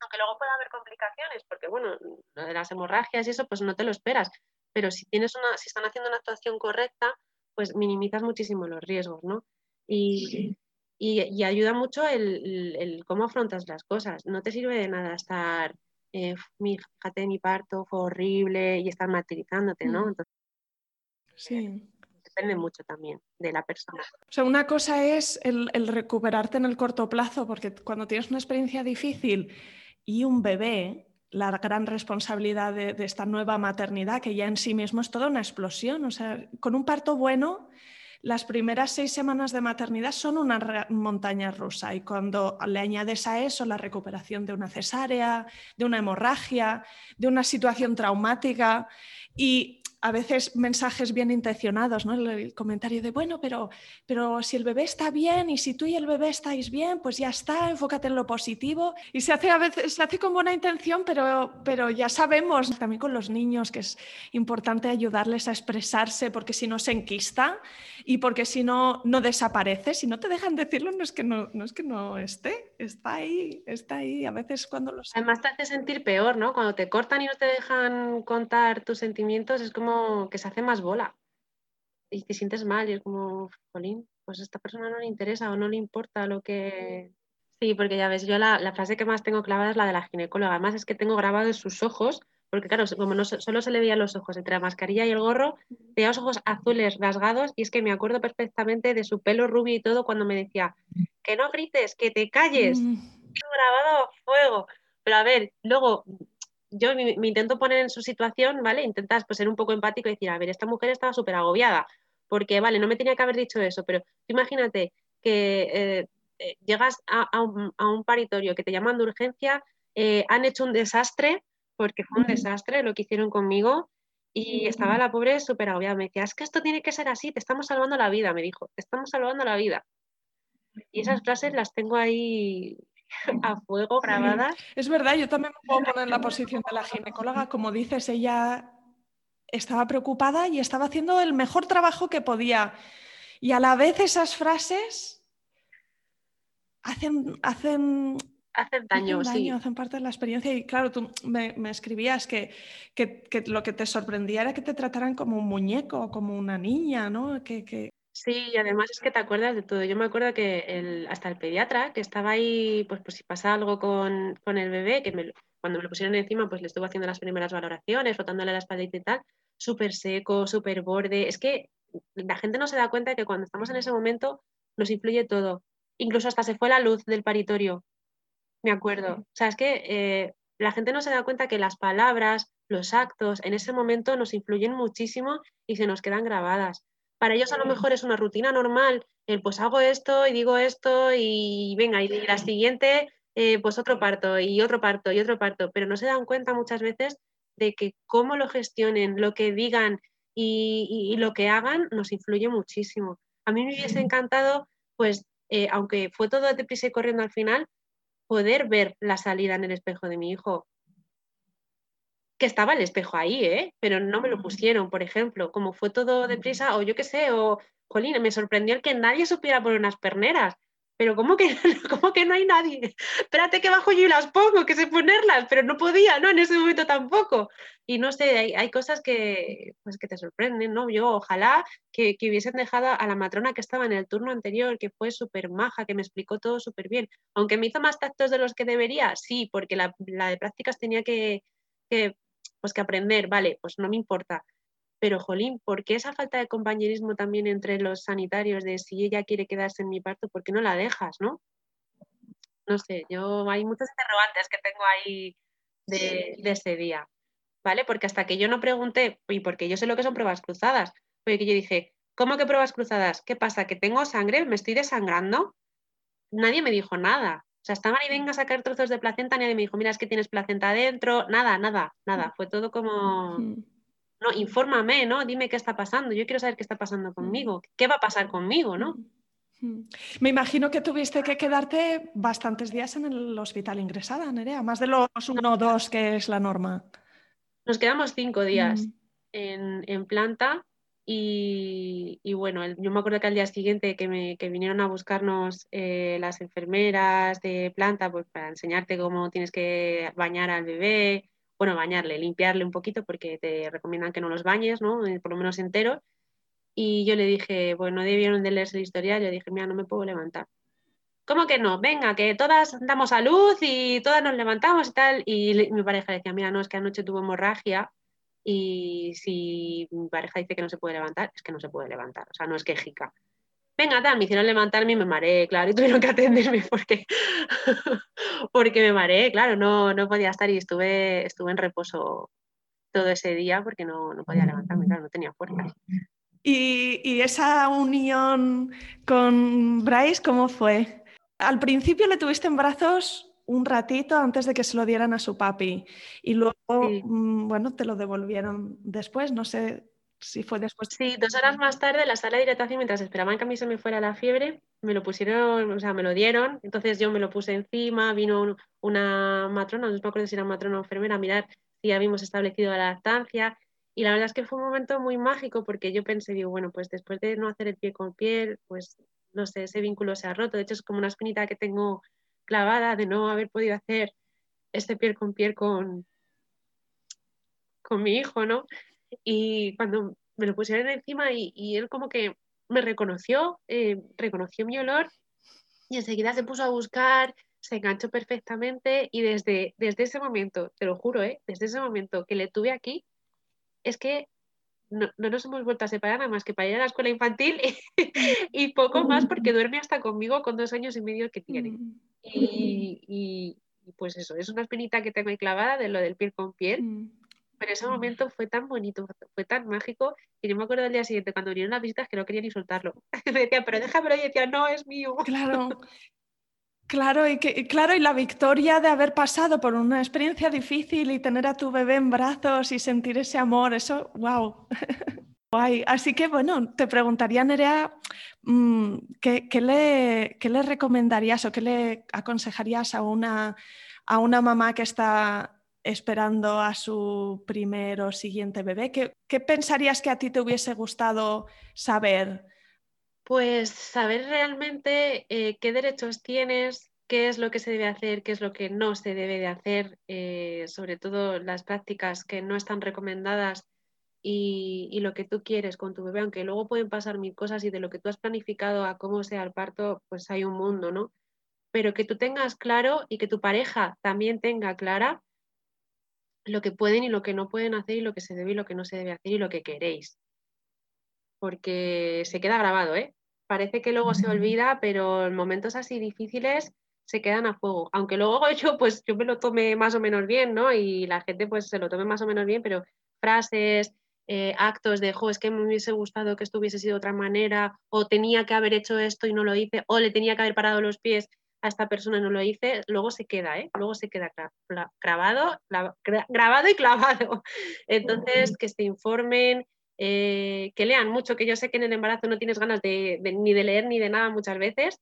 aunque luego pueda haber complicaciones, porque bueno, lo de las hemorragias y eso, pues no te lo esperas. Pero si tienes una, si están haciendo una actuación correcta, pues minimizas muchísimo los riesgos, ¿no? Y, y, ayuda mucho el, cómo afrontas las cosas. No te sirve de nada estar, eh, mi, fíjate, mi parto fue horrible y estar martirizándote, ¿no? Mm. Entonces, sí. Depende mucho también de la persona. O sea, una cosa es el, el recuperarte en el corto plazo, porque cuando tienes una experiencia difícil y un bebé, la gran responsabilidad de, esta nueva maternidad, que ya en sí mismo es toda una explosión. O sea, con un parto bueno, las primeras seis semanas de maternidad son una montaña rusa y cuando le añades a eso la recuperación de una cesárea, de una hemorragia, de una situación traumática y a veces mensajes bien intencionados, ¿no? El, comentario de, bueno, pero, pero si el bebé está bien y si tú y el bebé estáis bien, pues ya está, enfócate en lo positivo. Y se hace a veces, se hace con buena intención, pero, pero ya sabemos también con los niños que es importante ayudarles a expresarse porque si no se enquista y porque si no, no desaparece. Si no te dejan decirlo, no es que no, no, es que no esté, está ahí, está ahí. A veces cuando los... Además te hace sentir peor, ¿no? Cuando te cortan y no te dejan contar tus sentimientos, es como que se hace más bola y te sientes mal y es como, jolín, pues a esta persona no le interesa o no le importa lo que... Sí, porque ya ves, yo la, frase que más tengo clavada es la de la ginecóloga. Además es que tengo grabado en sus ojos, porque claro, como no, solo se le veían los ojos entre la mascarilla y el gorro, tenía los ojos azules rasgados y es que me acuerdo perfectamente de su pelo rubio y todo cuando me decía, que no grites, que te calles. Mm. Grabado a fuego. Pero a ver, luego yo me, intento poner en su situación, ¿vale? Intentas pues, ser un poco empático y decir, a ver, esta mujer estaba súper agobiada, porque, vale, no me tenía que haber dicho eso, pero imagínate que eh, eh, llegas a, un, paritorio que te llaman de urgencia, eh, han hecho un desastre, porque fue un desastre lo que hicieron conmigo, y estaba la pobre súper agobiada. Me decía, es que esto tiene que ser así, te estamos salvando la vida, me dijo, te estamos salvando la vida. Y esas frases las tengo ahí a fuego grabada. Es verdad, yo también me puedo poner en la posición de la ginecóloga. Como dices, ella estaba preocupada y estaba haciendo el mejor trabajo que podía. Y a la vez esas frases hacen, hacen hacen daño, hacen, hacen parte de la experiencia. Y claro, tú me, escribías que, que, lo que te sorprendía era que te trataran como un muñeco, como una niña, ¿no? Que, que, Sí, y además es que te acuerdas de todo. Yo me acuerdo que el, hasta el pediatra, que estaba ahí, pues, pues si pasa algo con, el bebé, que cuando me lo pusieron encima, pues le estuvo haciendo las primeras valoraciones, frotándole la espalda y tal, súper seco, súper borde. Es que la gente no se da cuenta de que cuando estamos en ese momento nos influye todo. Incluso hasta se fue la luz del paritorio, me acuerdo. O sea, es que eh, la gente no se da cuenta que las palabras, los actos, en ese momento nos influyen muchísimo y se nos quedan grabadas. Para ellos a lo mejor es una rutina normal, el pues hago esto y digo esto y venga, y la siguiente, eh, pues otro parto y otro parto y otro parto, pero no se dan cuenta muchas veces de que cómo lo gestionen, lo que digan y, lo que hagan nos influye muchísimo. A mí me hubiese encantado, pues, eh, aunque fue todo deprisa y corriendo al final, poder ver la salida en el espejo de mi hijo, que estaba el espejo ahí, ¿eh? pero no me lo pusieron, por ejemplo, como fue todo deprisa, o yo qué sé, o, jolín, me sorprendió el que nadie supiera poner unas perneras, pero ¿cómo que, ¿cómo que no hay nadie? Espérate que bajo yo y las pongo, que sé ponerlas, pero no podía, ¿no? En ese momento tampoco. Y no sé, hay, cosas que, pues, que te sorprenden, ¿no? Yo ojalá que, que, hubiesen dejado a la matrona que estaba en el turno anterior, que fue súper maja, que me explicó todo súper bien, aunque me hizo más tactos de los que debería, sí, porque la, la de prácticas tenía que, que pues que aprender, vale, pues no me importa. Pero, jolín, ¿por qué esa falta de compañerismo también entre los sanitarios de si ella quiere quedarse en mi parto, ¿por qué no la dejas, no? No sé, yo hay muchos interrogantes que tengo ahí de, ese día, ¿vale? Porque hasta que yo no pregunté, y porque yo sé lo que son pruebas cruzadas, porque yo dije, ¿cómo que pruebas cruzadas? ¿Qué pasa? ¿Que tengo sangre? ¿Me estoy desangrando? Nadie me dijo nada. O sea, estaban y venga a sacar trozos de placenta, nadie me dijo, mira, es que tienes placenta adentro, nada, nada, nada. Fue todo como, no, infórmame, ¿no? Dime qué está pasando, yo quiero saber qué está pasando conmigo, qué va a pasar conmigo, ¿no? Me imagino que tuviste que quedarte bastantes días en el hospital ingresada, Nerea, más de los uno o dos que es la norma. Nos quedamos cinco días en, planta y, bueno, yo me acuerdo que al día siguiente que, me, vinieron a buscarnos eh, las enfermeras de planta pues, para enseñarte cómo tienes que bañar al bebé, bueno, bañarle, limpiarle un poquito porque te recomiendan que no los bañes, ¿no? Eh, por lo menos entero. Y yo le dije, bueno, no debieron de leerse la historial, yo dije, mira, no me puedo levantar. ¿Cómo que no? Venga, que todas damos a luz y todas nos levantamos y tal. Y mi pareja decía, mira, no, es que anoche tuvo hemorragia y si mi pareja dice que no se puede levantar, es que no se puede levantar, o sea, no es quejica. Venga, tal, me hicieron levantarme y me mareé, claro, y tuvieron que atenderme porque, porque me mareé, claro, no, no podía estar y estuve, estuve en reposo todo ese día porque no, no podía levantarme, claro, no tenía fuerza. ¿Y, ¿Y, esa unión con Bryce cómo fue? Al principio le tuviste en brazos un ratito antes de que se lo dieran a su papi y luego, mm, bueno, te lo devolvieron después, no sé fue después. Sí, dos horas más tarde, en la sala de dilatación, mientras esperaban que a mí se me fuera la fiebre, me lo pusieron, o sea, me lo dieron, entonces yo me lo puse encima, vino una matrona, no me acuerdo si era matrona o enfermera, a mirar si habíamos establecido la lactancia, y la verdad es que fue un momento muy mágico porque yo pensé, digo, bueno, pues después de no hacer el pie con piel, pues no sé, ese vínculo se ha roto, de hecho es como una espinita que tengo clavada de no haber podido hacer este piel con piel con, con mi hijo, ¿no? Y cuando me lo pusieron encima y, él como que me reconoció, eh, reconoció mi olor y enseguida se puso a buscar, se enganchó perfectamente y desde, desde ese momento, te lo juro, ¿eh? desde ese momento que le tuve aquí, es que no, nos hemos vuelto a separar nada más que para ir a la escuela infantil y, poco más porque duerme hasta conmigo con dos años y medio que tiene. Mm. Y, pues eso, es una espinita que tengo ahí clavada de lo del piel con piel. Pero ese momento fue tan bonito, fue tan mágico, y yo me acuerdo del día siguiente cuando vinieron las visitas que no quería ni soltarlo. me decía, pero déjamelo, y decía, no, es mío. Claro, Claro y, que, claro, y la victoria de haber pasado por una experiencia difícil y tener a tu bebé en brazos y sentir ese amor, eso, wow. Así que bueno, te preguntaría, Nerea, mm, ¿qué, le, le, recomendarías o qué le aconsejarías a una, a una mamá que está esperando a su primer o siguiente bebé? ¿Qué, qué pensarías que a ti te hubiese gustado saber? Pues saber realmente eh, qué derechos tienes, qué es lo que se debe hacer, qué es lo que no se debe de hacer, eh, sobre todo las prácticas que no están recomendadas y, lo que tú quieres con tu bebé, aunque luego pueden pasar mil cosas y de lo que tú has planificado a cómo sea el parto, pues hay un mundo, ¿no? Pero que tú tengas claro y que tu pareja también tenga clara lo que pueden y lo que no pueden hacer y lo que se debe y lo que no se debe hacer y lo que queréis. Porque se queda grabado, ¿eh? parece que luego se olvida, pero en momentos así difíciles se quedan a fuego. Aunque luego yo, pues yo me lo tome más o menos bien, ¿no? Y la gente pues se lo tome más o menos bien, pero frases, eh, actos de, jo, es que me hubiese gustado que esto hubiese sido de otra manera, o tenía que haber hecho esto y no lo hice, o le tenía que haber parado los pies a esta persona no lo hice, luego se queda, ¿eh? Luego se queda grabado, grabado y clavado. Entonces, que se informen, eh, que lean mucho, que yo sé que en el embarazo no tienes ganas de, ni de leer ni de nada muchas veces,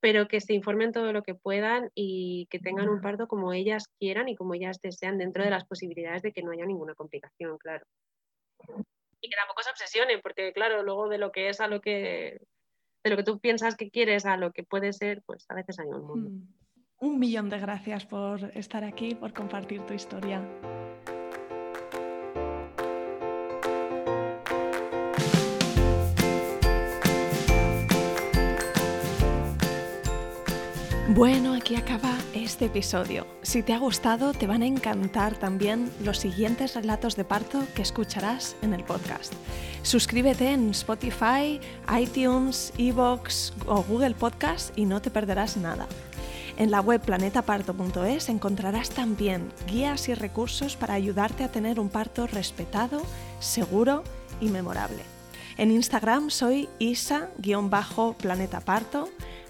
pero que se informen todo lo que puedan y que tengan un parto como ellas quieran y como ellas desean dentro de las posibilidades de que no haya ninguna complicación, claro. Y que tampoco se obsesionen, porque claro, luego de lo que es a lo que de lo que tú piensas que quieres a lo que puede ser, pues a veces hay un mundo. Hmm. Un millón de gracias por estar aquí, por compartir tu historia. Bueno, aquí acaba este episodio. Si te ha gustado, te van a encantar también los siguientes relatos de parto que escucharás en el podcast. Suscríbete en Spotify, iTunes, Evox o Google Podcast y no te perderás nada. En la web planetaparto.es encontrarás también guías y recursos para ayudarte a tener un parto respetado, seguro y memorable. En Instagram soy isa-planetaparto.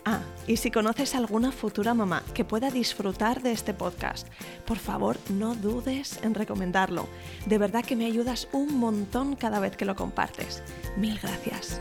Ah, Y si conoces alguna futura mamá que pueda disfrutar de este podcast, por favor no dudes en recomendarlo. De verdad que me ayudas un montón cada vez que lo compartes. Mil gracias.